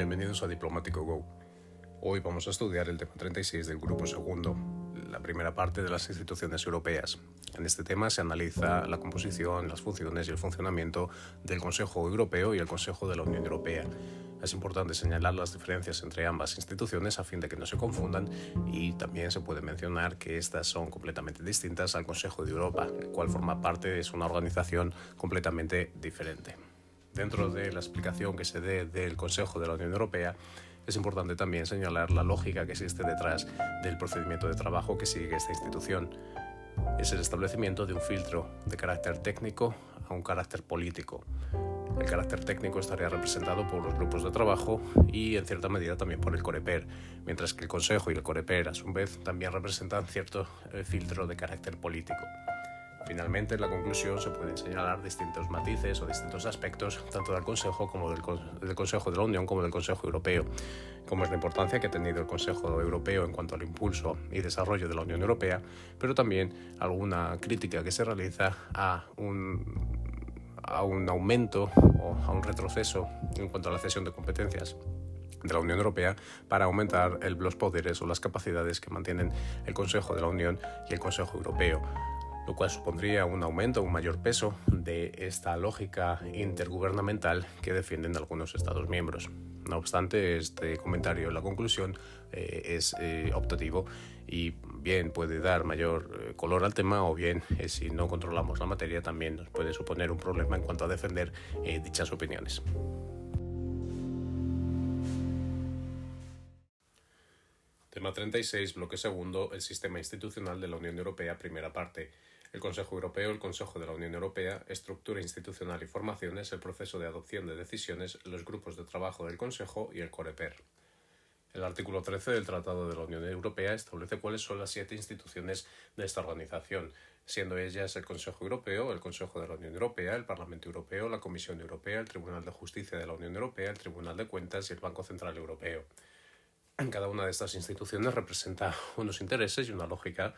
Bienvenidos a Diplomático Go. Hoy vamos a estudiar el tema 36 del grupo segundo, la primera parte de las instituciones europeas. En este tema se analiza la composición, las funciones y el funcionamiento del Consejo Europeo y el Consejo de la Unión Europea. Es importante señalar las diferencias entre ambas instituciones a fin de que no se confundan y también se puede mencionar que estas son completamente distintas al Consejo de Europa, el cual forma parte de una organización completamente diferente. Dentro de la explicación que se dé del Consejo de la Unión Europea, es importante también señalar la lógica que existe detrás del procedimiento de trabajo que sigue esta institución. Es el establecimiento de un filtro de carácter técnico a un carácter político. El carácter técnico estaría representado por los grupos de trabajo y en cierta medida también por el Coreper, mientras que el Consejo y el Coreper a su vez también representan cierto eh, filtro de carácter político. Finalmente, en la conclusión se pueden señalar distintos matices o distintos aspectos, tanto del Consejo como del, Consejo de la Unión como del Consejo Europeo, como es la importancia que ha tenido el Consejo Europeo en cuanto al impulso y desarrollo de la Unión Europea, pero también alguna crítica que se realiza a un, aumento o a un retroceso en cuanto a la cesión de competencias de la Unión Europea para aumentar los poderes o las capacidades que mantienen el Consejo de la Unión y el Consejo Europeo lo cual supondría un aumento, un mayor peso de esta lógica intergubernamental que defienden algunos Estados miembros. No obstante, este comentario en la conclusión eh, es eh, optativo y bien puede dar mayor eh, color al tema o bien si no controlamos la materia también nos puede suponer un problema en cuanto a defender dichas opiniones. Tema 36, bloque segundo, el sistema institucional de la Unión Europea, primera parte el Consejo Europeo, el Consejo de la Unión Europea, estructura institucional y formaciones, el proceso de adopción de decisiones, los grupos de trabajo del Consejo y el COREPER. El artículo 13 del Tratado de la Unión Europea establece cuáles son las siete instituciones de esta organización, siendo ellas el Consejo Europeo, el Consejo de la Unión Europea, el Parlamento Europeo, la Comisión Europea, el Tribunal de Justicia de la Unión Europea, el Tribunal de Cuentas y el Banco Central Europeo. Cada una de estas instituciones representa unos intereses y una lógica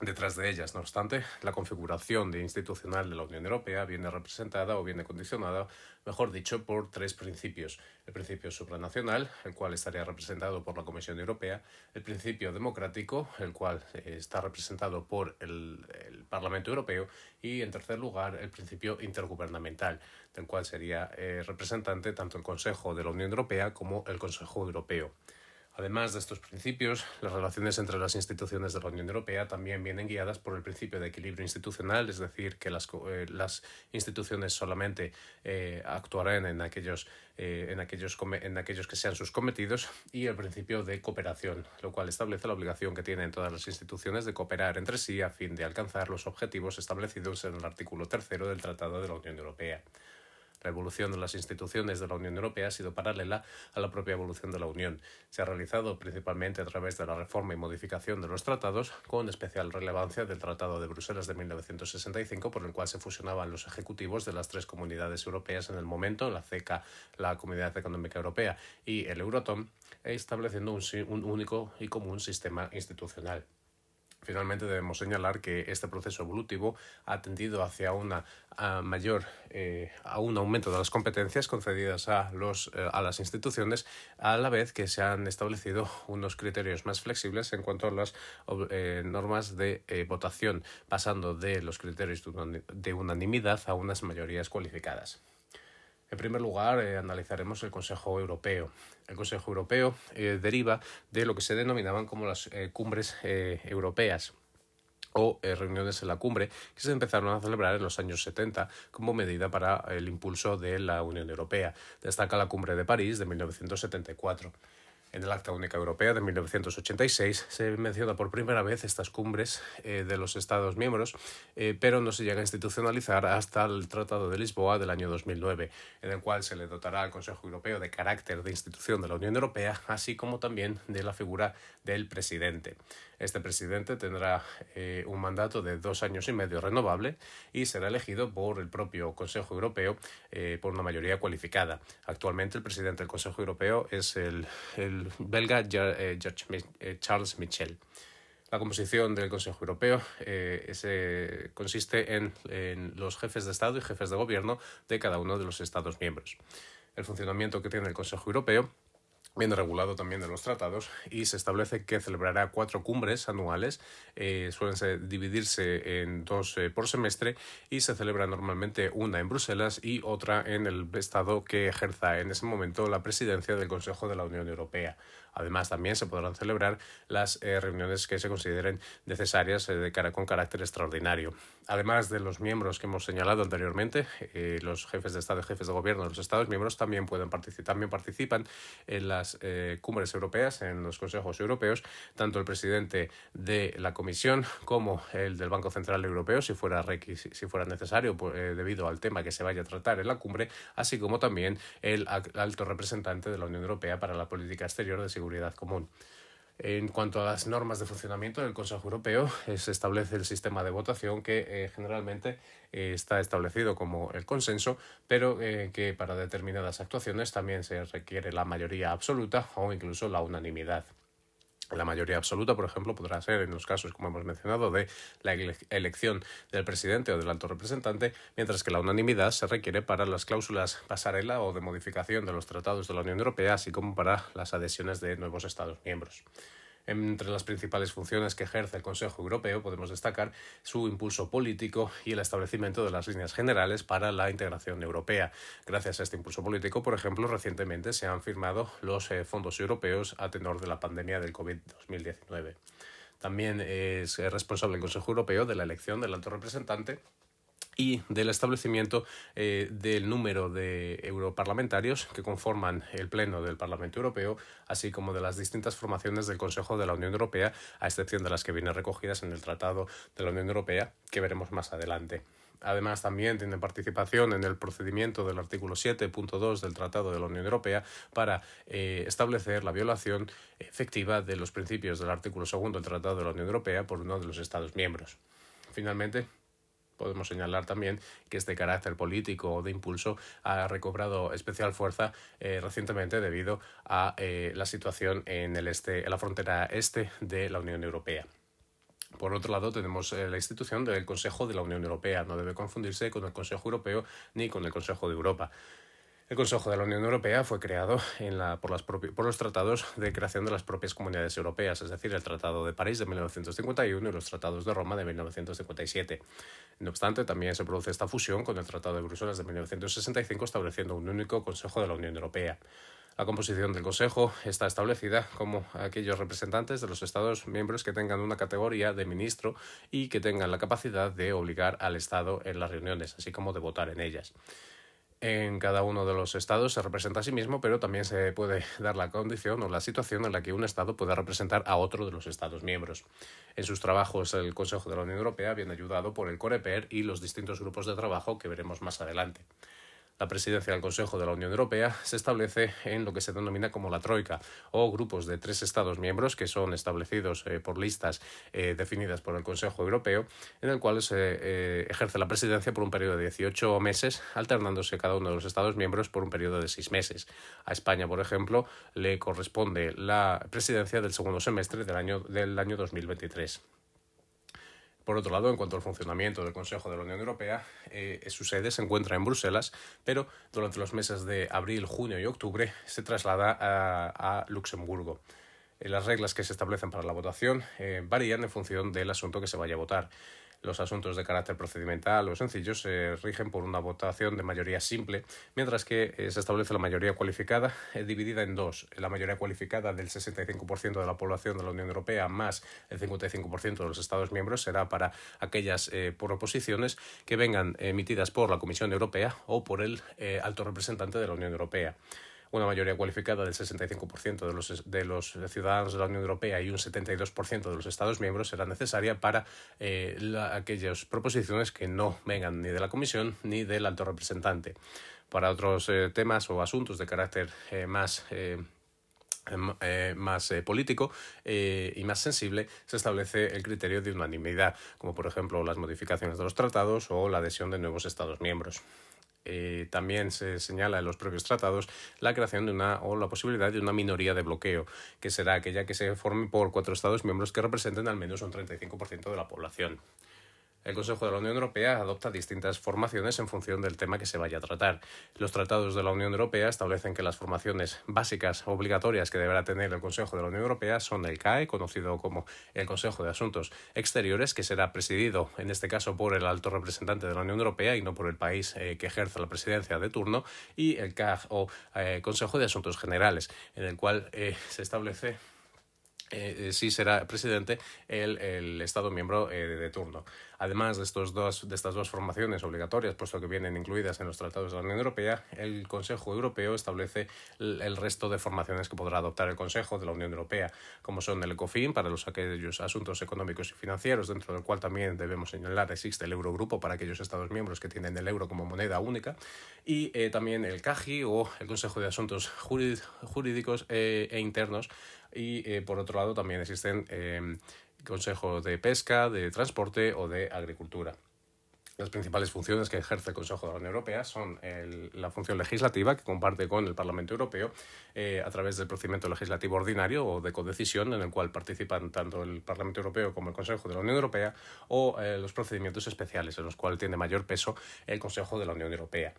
detrás de ellas. No obstante, la configuración de institucional de la Unión Europea viene representada o viene condicionada, mejor dicho, por tres principios. El principio supranacional, el cual estaría representado por la Comisión Europea, el principio democrático, el cual eh, está representado por el, Parlamento Europeo, y en tercer lugar, el principio intergubernamental, del cual sería eh, representante tanto el Consejo de la Unión Europea como el Consejo Europeo. Además de estos principios, las relaciones entre las instituciones de la Unión Europea también vienen guiadas por el principio de equilibrio institucional, es decir, que las, eh, instituciones solamente eh, actuarán en aquellos, eh, en, aquellos, en aquellos que sean sus cometidos, y el principio de cooperación, lo cual establece la obligación que tienen todas las instituciones de cooperar entre sí a fin de alcanzar los objetivos establecidos en el artículo tercero del Tratado de la Unión Europea. La evolución de las instituciones de la Unión Europea ha sido paralela a la propia evolución de la Unión. Se ha realizado principalmente a través de la reforma y modificación de los tratados, con especial relevancia del Tratado de Bruselas de 1965, por el cual se fusionaban los ejecutivos de las tres comunidades europeas en el momento, la CECA, la Comunidad Económica Europea y el Euratom, estableciendo un único y común sistema institucional. Finalmente debemos señalar que este proceso evolutivo ha tendido hacia una mayor eh, a un aumento de las competencias concedidas a los eh, a las instituciones a la vez que se han establecido unos criterios más flexibles en cuanto a las eh, normas de votación pasando de los criterios de unanimidad a unas mayorías cualificadas. En primer lugar, eh, analizaremos el Consejo Europeo. El Consejo Europeo eh, deriva de lo que se denominaban como las eh, cumbres europeas o reuniones en la cumbre que se empezaron a celebrar en los años 70 como medida para el impulso de la Unión Europea. Destaca la cumbre de París de 1974. En el Acta Única Europea de 1986 se menciona por primera vez estas cumbres eh, de los Estados miembros, eh, pero no se llega a institucionalizar hasta el Tratado de Lisboa del año 2009, en el cual se le dotará al Consejo Europeo de carácter de institución de la Unión Europea, así como también de la figura del presidente. Este presidente tendrá eh, un mandato de dos años y medio renovable y será elegido por el propio Consejo Europeo por una mayoría cualificada. Actualmente el presidente del Consejo Europeo es el belga eh, eh, Charles Michel. La composición del Consejo Europeo eh, consiste en, los jefes de Estado y jefes de Gobierno de cada uno de los Estados miembros. el funcionamiento que tiene el Consejo Europeo viene regulado también en los tratados y se establece que celebrará cuatro cumbres anuales, eh, suelen dividirse en dos eh, por semestre y se celebra normalmente una en Bruselas y otra en el Estado que ejerza en ese momento la presidencia del Consejo de la Unión Europea. Además, también se podrán celebrar las eh, reuniones que se consideren necesarias de cara, con carácter extraordinario. Además de los miembros que hemos señalado anteriormente, los jefes de Estado y jefes de Gobierno de los Estados miembros también pueden participar, también participan en las eh, cumbres europeas, en los consejos europeos, tanto el presidente de la Comisión como el del Banco Central Europeo, si fuera, si fuera necesario, pues, eh, debido al tema que se vaya a tratar en la cumbre, así como también el alto representante de la Unión Europea para la política exterior de seguridad común. En cuanto a las normas de funcionamiento del Consejo Europeo, eh, se establece el sistema de votación que eh, generalmente eh, está establecido como el consenso, pero que para determinadas actuaciones también se requiere la mayoría absoluta o incluso la unanimidad. La mayoría absoluta, por ejemplo, podrá ser en los casos, como hemos mencionado, de la elección del presidente o del alto representante, mientras que la unanimidad se requiere para las cláusulas pasarela o de modificación de los tratados de la Unión Europea, así como para las adhesiones de nuevos Estados miembros. Entre las principales funciones que ejerce el Consejo Europeo podemos destacar su impulso político y el establecimiento de las líneas generales para la integración europea. Gracias a este impulso político, por ejemplo, recientemente se han firmado los eh, fondos europeos a tenor de la pandemia del COVID-2019. También es responsable el Consejo Europeo de la elección del alto representante y del establecimiento eh, del número de europarlamentarios que conforman el Pleno del Parlamento Europeo, así como de las distintas formaciones del Consejo de la Unión Europea, a excepción de las que vienen recogidas en el Tratado de la Unión Europea, que veremos más adelante. Además, también tiene participación en el procedimiento del artículo 7.2 del Tratado de la Unión Europea para eh, establecer la violación efectiva de los principios del artículo 2 del Tratado de la Unión Europea por uno de los Estados miembros. Finalmente, Podemos señalar también que este carácter político o de impulso ha recobrado especial fuerza eh, recientemente debido a eh, la situación en, el este, en la frontera este de la Unión Europea. Por otro lado, tenemos eh, la institución del Consejo de la Unión Europea. No debe confundirse con el Consejo Europeo ni con el Consejo de Europa. El Consejo de la Unión Europea fue creado por, los tratados de creación de las propias comunidades europeas, es decir, el Tratado de París de 1951 y los tratados de Roma de 1957. No obstante, también se produce esta fusión con el Tratado de Bruselas de 1965, estableciendo un único Consejo de la Unión Europea. La composición del Consejo está establecida como aquellos representantes de los Estados miembros que tengan una categoría de ministro y que tengan la capacidad de obligar al Estado en las reuniones, así como de votar en ellas en cada uno de los estados se representa a sí mismo, pero también se puede dar la condición o la situación en la que un estado puede representar a otro de los estados miembros. En sus trabajos el Consejo de la Unión Europea viene ayudado por el COREPER y los distintos grupos de trabajo que veremos más adelante. La presidencia del Consejo de la Unión Europea se establece en lo que se denomina como la Troika, o grupos de tres Estados miembros que son establecidos eh, por listas eh, definidas por el Consejo Europeo, en el cual se eh, ejerce la presidencia por un periodo de 18 meses, alternándose cada uno de los Estados miembros por un periodo de seis meses. A España, por ejemplo, le corresponde la presidencia del segundo semestre del año, del año 2023. Por otro lado, en cuanto al funcionamiento del Consejo de la Unión Europea, eh, su sede se encuentra en Bruselas, pero durante los meses de abril, junio y octubre se traslada a, Luxemburgo. Eh, las reglas que se establecen para la votación eh, varían en función del asunto que se vaya a votar. Los asuntos de carácter procedimental o sencillos se rigen por una votación de mayoría simple, mientras que eh, se establece la mayoría cualificada eh, dividida en dos. La mayoría cualificada del 65% de la población de la Unión Europea más el 55% de los Estados miembros será para aquellas eh, proposiciones que vengan emitidas por la Comisión Europea o por el alto representante de la Unión Europea una mayoría cualificada del 65% de los, de los ciudadanos de la Unión Europea y un 72% de los Estados miembros será necesaria para eh, aquellas proposiciones que no vengan ni de la Comisión ni del alto representante. Para otros eh, temas o asuntos de carácter eh, más em, más político y más sensible, se establece el criterio de unanimidad, como por ejemplo las modificaciones de los tratados o la adhesión de nuevos Estados miembros. Eh, también se señala en los propios tratados la creación de una o la posibilidad de una minoría de bloqueo, que será aquella que se forme por cuatro Estados miembros que representen al menos un 35% de la población. El Consejo de la Unión Europea adopta distintas formaciones en función del tema que se vaya a tratar. Los tratados de la Unión Europea establecen que las formaciones básicas obligatorias que deberá tener el Consejo de la Unión Europea son el CAE, conocido como el Consejo de Asuntos Exteriores, que será presidido en este caso por el alto representante de la Unión Europea y no por el país eh, que ejerce la presidencia de turno, y el CAG o eh, Consejo de Asuntos Generales, en el cual eh, se establece eh, sí será presidente el, Estado miembro eh, de turno. Además de, estos dos, de estas dos formaciones obligatorias, puesto que vienen incluidas en los tratados de la Unión Europea, el Consejo Europeo establece el, resto de formaciones que podrá adoptar el Consejo de la Unión Europea, como son el ECOFIN para los aquellos asuntos económicos y financieros, dentro del cual también debemos señalar existe el Eurogrupo para aquellos Estados miembros que tienen el euro como moneda única, y eh, también el CAGI o el Consejo de Asuntos Jurídicos e Internos y eh, por otro lado también existen eh, consejos de pesca, de transporte o de agricultura. Las principales funciones que ejerce el Consejo de la Unión Europea son la función legislativa, que comparte con el Parlamento Europeo eh, a través del procedimiento legislativo ordinario o de codecisión, en el cual participan tanto el Parlamento Europeo como el Consejo de la Unión Europea, o los procedimientos especiales, en los cuales tiene mayor peso el Consejo de la Unión Europea.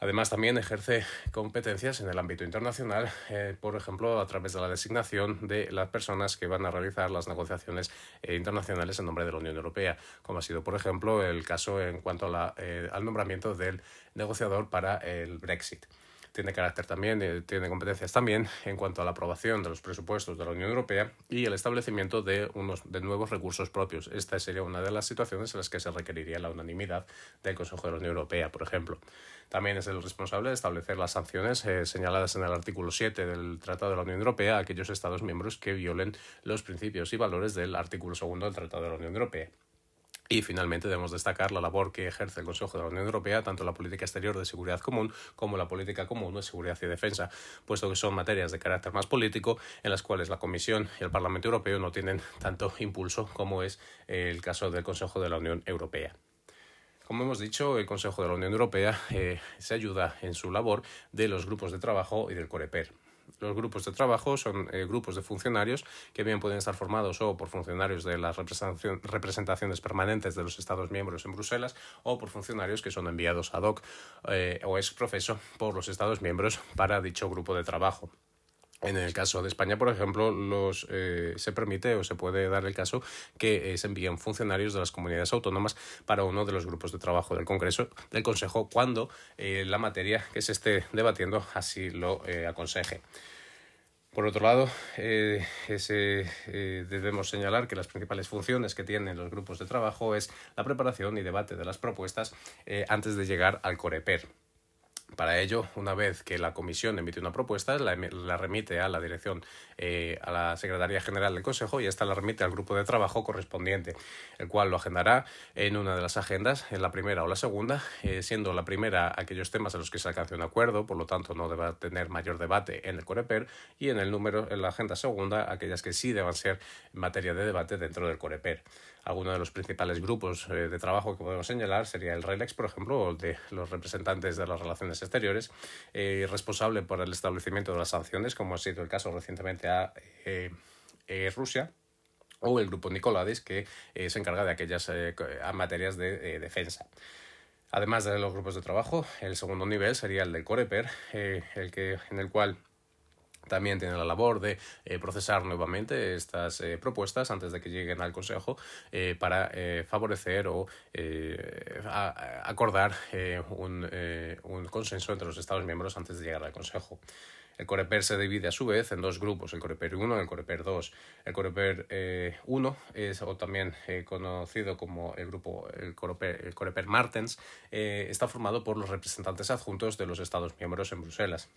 Además, también ejerce competencias en el ámbito internacional, eh, por ejemplo, a través de la designación de las personas que van a realizar las negociaciones eh, internacionales en nombre de la Unión Europea, como ha sido, por ejemplo, el caso en cuanto eh, al nombramiento del negociador para el Brexit tiene carácter también, eh, tiene competencias también en cuanto a la aprobación de los presupuestos de la Unión Europea y el establecimiento de unos de nuevos recursos propios. Esta sería una de las situaciones en las que se requeriría la unanimidad del Consejo de la Unión Europea, por ejemplo. También es el responsable de establecer las sanciones eh, señaladas en el artículo 7 del Tratado de la Unión Europea a aquellos Estados miembros que violen los principios y valores del artículo 2 del Tratado de la Unión Europea. Y finalmente debemos destacar la labor que ejerce el Consejo de la Unión Europea, tanto la política exterior de seguridad común como la política común de seguridad y defensa, puesto que son materias de carácter más político en las cuales la Comisión y el Parlamento Europeo no tienen tanto impulso como es el caso del Consejo de la Unión Europea. Como hemos dicho, el Consejo de la Unión Europea eh, se ayuda en su labor de los grupos de trabajo y del COREPER. Los grupos de trabajo son eh, grupos de funcionarios que bien pueden estar formados o por funcionarios de las representaciones permanentes de los Estados miembros en Bruselas o por funcionarios que son enviados ad hoc eh, o ex profeso por los Estados miembros para dicho grupo de trabajo. En el caso de España, por ejemplo, eh, se permite o se puede dar el caso que se envíen funcionarios de las comunidades autónomas para uno de los grupos de trabajo del Congreso, del Consejo, cuando la materia que se esté debatiendo así lo aconseje. Por otro lado, eh, eh, debemos señalar que las principales funciones que tienen los grupos de trabajo es la preparación y debate de las propuestas eh, antes de llegar al COREPER. Para ello, una vez que la Comisión emite una propuesta, la, remite a la dirección, eh, a la Secretaría General del Consejo y esta la remite al grupo de trabajo correspondiente, el cual lo agendará en una de las agendas, en la primera o la segunda, eh, siendo la primera aquellos temas en los que se alcance un acuerdo, por lo tanto no deba tener mayor debate en el Coreper, y en el número, en la agenda segunda, aquellas que sí deban ser materia de debate dentro del Coreper. Algunos de los principales grupos eh, de trabajo que podemos señalar sería el RELEX, por ejemplo, de los representantes de las relaciones exteriores, eh, responsable por el establecimiento de las sanciones, como ha sido el caso recientemente a eh, Rusia o el grupo Nicolades, que se encarga de aquellas materias de defensa. Además de los grupos de trabajo, el segundo nivel sería el del COREPER, el que, en el cual también tiene la labor de eh, procesar nuevamente estas eh, propuestas antes de que lleguen al Consejo eh, para favorecer o acordar un, consenso entre los Estados miembros antes de llegar al Consejo. El Coreper se divide a su vez en dos grupos, el Coreper 1 y el Coreper 2. El Coreper 1 es o también conocido como el grupo el Coreper, el Coreper Martens, está formado por los representantes adjuntos de los Estados miembros en Bruselas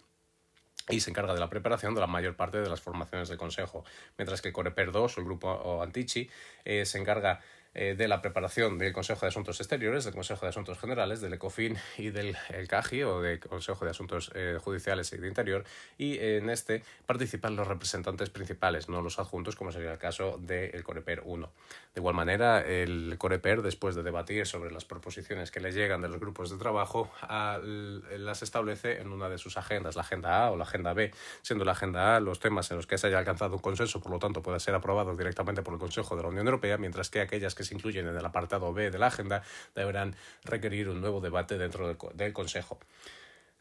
y se encarga de la preparación de la mayor parte de las formaciones del Consejo, mientras que Coreper 2, el grupo Antichi, eh, se encarga eh, de la preparación del Consejo de Asuntos Exteriores, del Consejo de Asuntos Generales, del ECOFIN y del el CAGI o del Consejo de Asuntos eh, Judiciales y de Interior. Y en este participan los representantes principales, no los adjuntos, como sería el caso del Coreper 1. De igual manera, el Coreper, después de debatir sobre las proposiciones que le llegan de los grupos de trabajo, las establece en una de sus agendas, la agenda A o la agenda B, siendo la agenda A los temas en los que se haya alcanzado un consenso, por lo tanto, pueda ser aprobado directamente por el Consejo de la Unión Europea, mientras que aquellas que que se incluyen en el apartado B de la agenda deberán requerir un nuevo debate dentro del, del Consejo.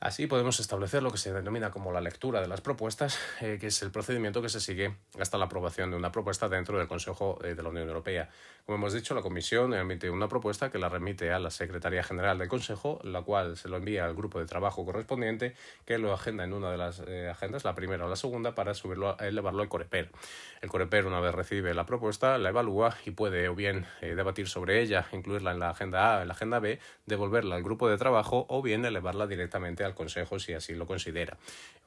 Así podemos establecer lo que se denomina como la lectura de las propuestas, eh, que es el procedimiento que se sigue hasta la aprobación de una propuesta dentro del Consejo eh, de la Unión Europea. Como hemos dicho, la Comisión emite una propuesta que la remite a la Secretaría General del Consejo, la cual se lo envía al grupo de trabajo correspondiente, que lo agenda en una de las eh, agendas, la primera o la segunda, para subirlo, elevarlo al Coreper. El Coreper, una vez recibe la propuesta, la evalúa y puede o bien debatir sobre ella, incluirla en la agenda A, en la agenda B, devolverla al grupo de trabajo o bien elevarla directamente al Consejo si así lo considera.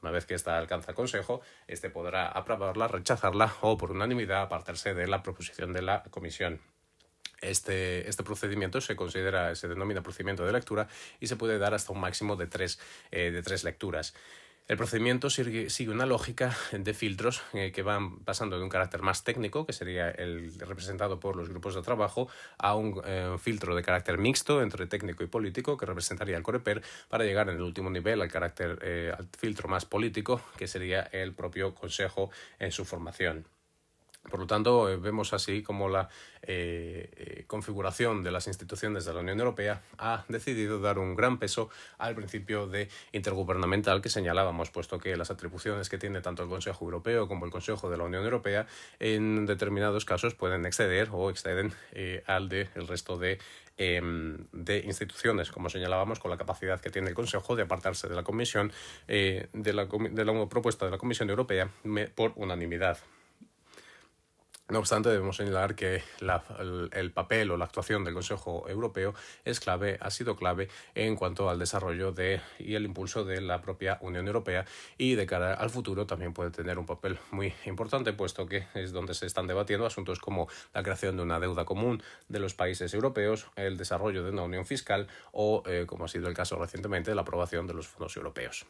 Una vez que esta alcanza el Consejo, este podrá aprobarla, rechazarla o por unanimidad apartarse de la proposición de la Comisión. Este, este, procedimiento se considera, se denomina procedimiento de lectura y se puede dar hasta un máximo de tres, eh, de tres lecturas. El procedimiento sigue, una lógica de filtros eh, que van pasando de un carácter más técnico, que sería el representado por los grupos de trabajo, a un eh, filtro de carácter mixto entre técnico y político, que representaría el Coreper, para llegar en el último nivel al carácter eh, al filtro más político, que sería el propio Consejo en su formación. Por lo tanto, eh, vemos así como la eh, eh, configuración de las instituciones de la Unión Europea ha decidido dar un gran peso al principio de intergubernamental que señalábamos, puesto que las atribuciones que tiene tanto el Consejo Europeo como el Consejo de la Unión Europea en determinados casos pueden exceder o exceden al del resto de em, de instituciones, como señalábamos, con la capacidad que tiene el Consejo de apartarse de la Comisión, de, de la propuesta de la Comisión Europea por unanimidad. No obstante, debemos señalar que el, papel o la actuación del Consejo Europeo es clave, ha sido clave en cuanto al desarrollo de, y el impulso de la propia Unión Europea y de cara al futuro también puede tener un papel muy importante, puesto que es donde se están debatiendo asuntos como la creación de una deuda común de los países europeos, el desarrollo de una unión fiscal o, eh, como ha sido el caso recientemente, la aprobación de los fondos europeos.